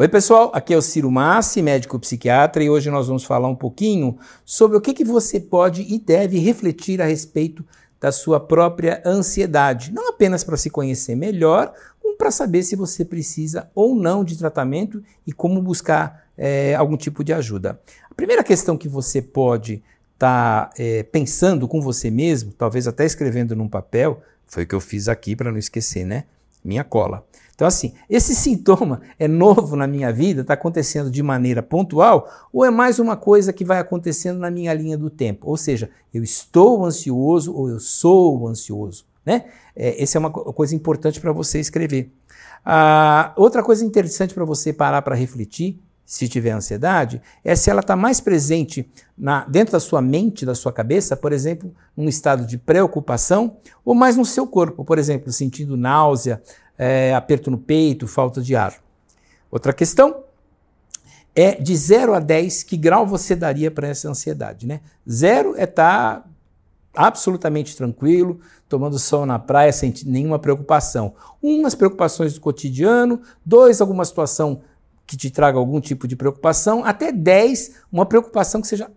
Oi, pessoal, aqui é o Ciro Massi, médico psiquiatra, e hoje nós vamos falar um pouquinho sobre o que, que você pode e deve refletir a respeito da sua própria ansiedade. Não apenas para se conhecer melhor, como para saber se você precisa ou não de tratamento e como buscar é, algum tipo de ajuda. A primeira questão que você pode estar tá, é, pensando com você mesmo, talvez até escrevendo num papel, foi o que eu fiz aqui para não esquecer, né? Minha cola. Então, assim, esse sintoma é novo na minha vida, está acontecendo de maneira pontual, ou é mais uma coisa que vai acontecendo na minha linha do tempo? Ou seja, eu estou ansioso ou eu sou ansioso. Né? É, essa é uma coisa importante para você escrever. Ah, outra coisa interessante para você parar para refletir, se tiver ansiedade, é se ela está mais presente na, dentro da sua mente, da sua cabeça, por exemplo, num estado de preocupação, ou mais no seu corpo, por exemplo, sentindo náusea, é, aperto no peito, falta de ar. Outra questão é de 0 a 10, que grau você daria para essa ansiedade? Né? Zero é estar tá absolutamente tranquilo, tomando sol na praia sem nenhuma preocupação. Um, as preocupações do cotidiano. Dois, alguma situação que te traga algum tipo de preocupação. Até 10, uma preocupação que seja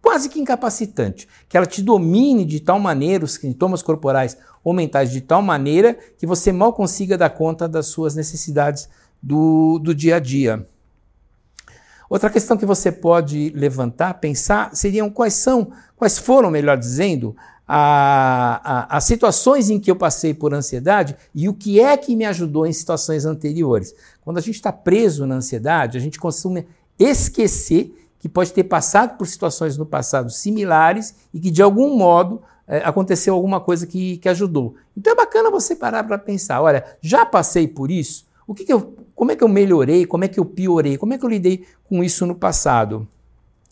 quase que incapacitante, que ela te domine de tal maneira, os sintomas corporais ou mentais de tal maneira que você mal consiga dar conta das suas necessidades do, do dia a dia. Outra questão que você pode levantar, pensar, seriam quais são, quais foram, melhor dizendo, a, a, as situações em que eu passei por ansiedade e o que é que me ajudou em situações anteriores. Quando a gente está preso na ansiedade, a gente costuma esquecer que pode ter passado por situações no passado similares e que de algum modo é, aconteceu alguma coisa que, que ajudou. Então é bacana você parar para pensar, olha, já passei por isso? O que, que eu, como é que eu melhorei? Como é que eu piorei? Como é que eu lidei com isso no passado?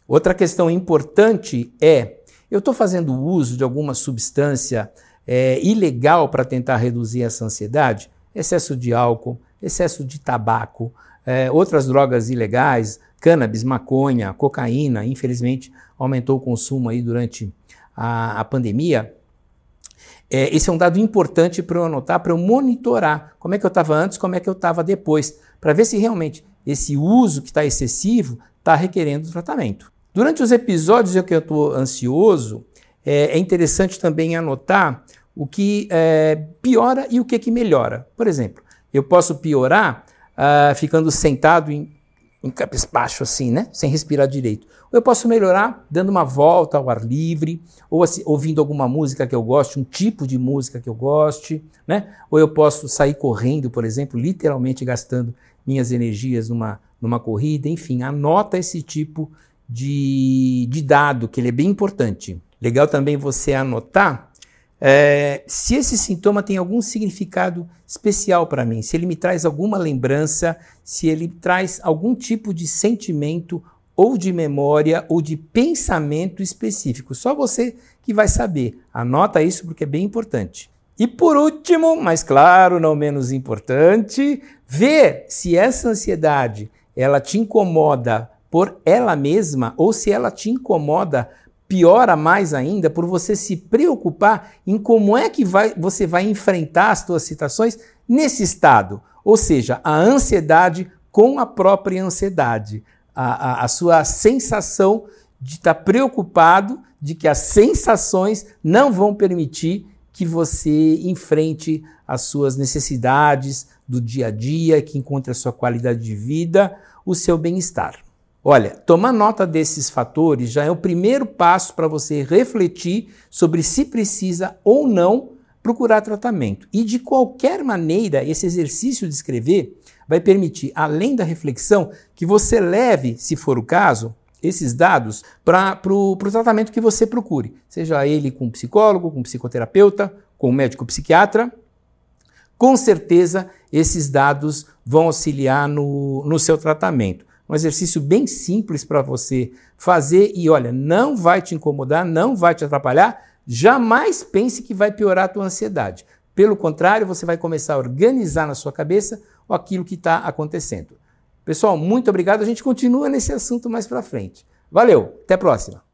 Outra questão importante é, eu estou fazendo uso de alguma substância é, ilegal para tentar reduzir essa ansiedade? Excesso de álcool, excesso de tabaco, é, outras drogas ilegais, cannabis, maconha, cocaína, infelizmente aumentou o consumo aí durante a, a pandemia. É, esse é um dado importante para eu anotar, para eu monitorar como é que eu estava antes, como é que eu estava depois, para ver se realmente esse uso que está excessivo está requerendo tratamento. Durante os episódios em que eu estou ansioso, é, é, interessante também anotar o que é, piora e o que, que melhora. Por exemplo, eu posso piorar uh, ficando sentado em, em cabisbaixo assim, né? Sem respirar direito. Ou eu posso melhorar dando uma volta ao ar livre, ou assim, ouvindo alguma música que eu goste, um tipo de música que eu goste, né? Ou eu posso sair correndo, por exemplo, literalmente gastando minhas energias numa, numa corrida. Enfim, anota esse tipo de, de dado, que ele é bem importante. Legal também você anotar é, se esse sintoma tem algum significado especial para mim, se ele me traz alguma lembrança, se ele traz algum tipo de sentimento ou de memória ou de pensamento específico. Só você que vai saber. Anota isso porque é bem importante. E por último, mas claro, não menos importante, ver se essa ansiedade ela te incomoda por ela mesma ou se ela te incomoda piora mais ainda por você se preocupar em como é que vai, você vai enfrentar as suas situações nesse estado. Ou seja, a ansiedade com a própria ansiedade. A, a, a sua sensação de estar preocupado de que as sensações não vão permitir que você enfrente as suas necessidades do dia a dia, que encontre a sua qualidade de vida, o seu bem-estar. Olha, tomar nota desses fatores já é o primeiro passo para você refletir sobre se precisa ou não procurar tratamento. E de qualquer maneira, esse exercício de escrever vai permitir, além da reflexão, que você leve, se for o caso, esses dados para o tratamento que você procure, seja ele com psicólogo, com psicoterapeuta, com médico psiquiatra. Com certeza, esses dados vão auxiliar no, no seu tratamento um exercício bem simples para você fazer e olha, não vai te incomodar, não vai te atrapalhar. Jamais pense que vai piorar a tua ansiedade. Pelo contrário, você vai começar a organizar na sua cabeça aquilo que está acontecendo. Pessoal, muito obrigado. A gente continua nesse assunto mais para frente. Valeu, até a próxima.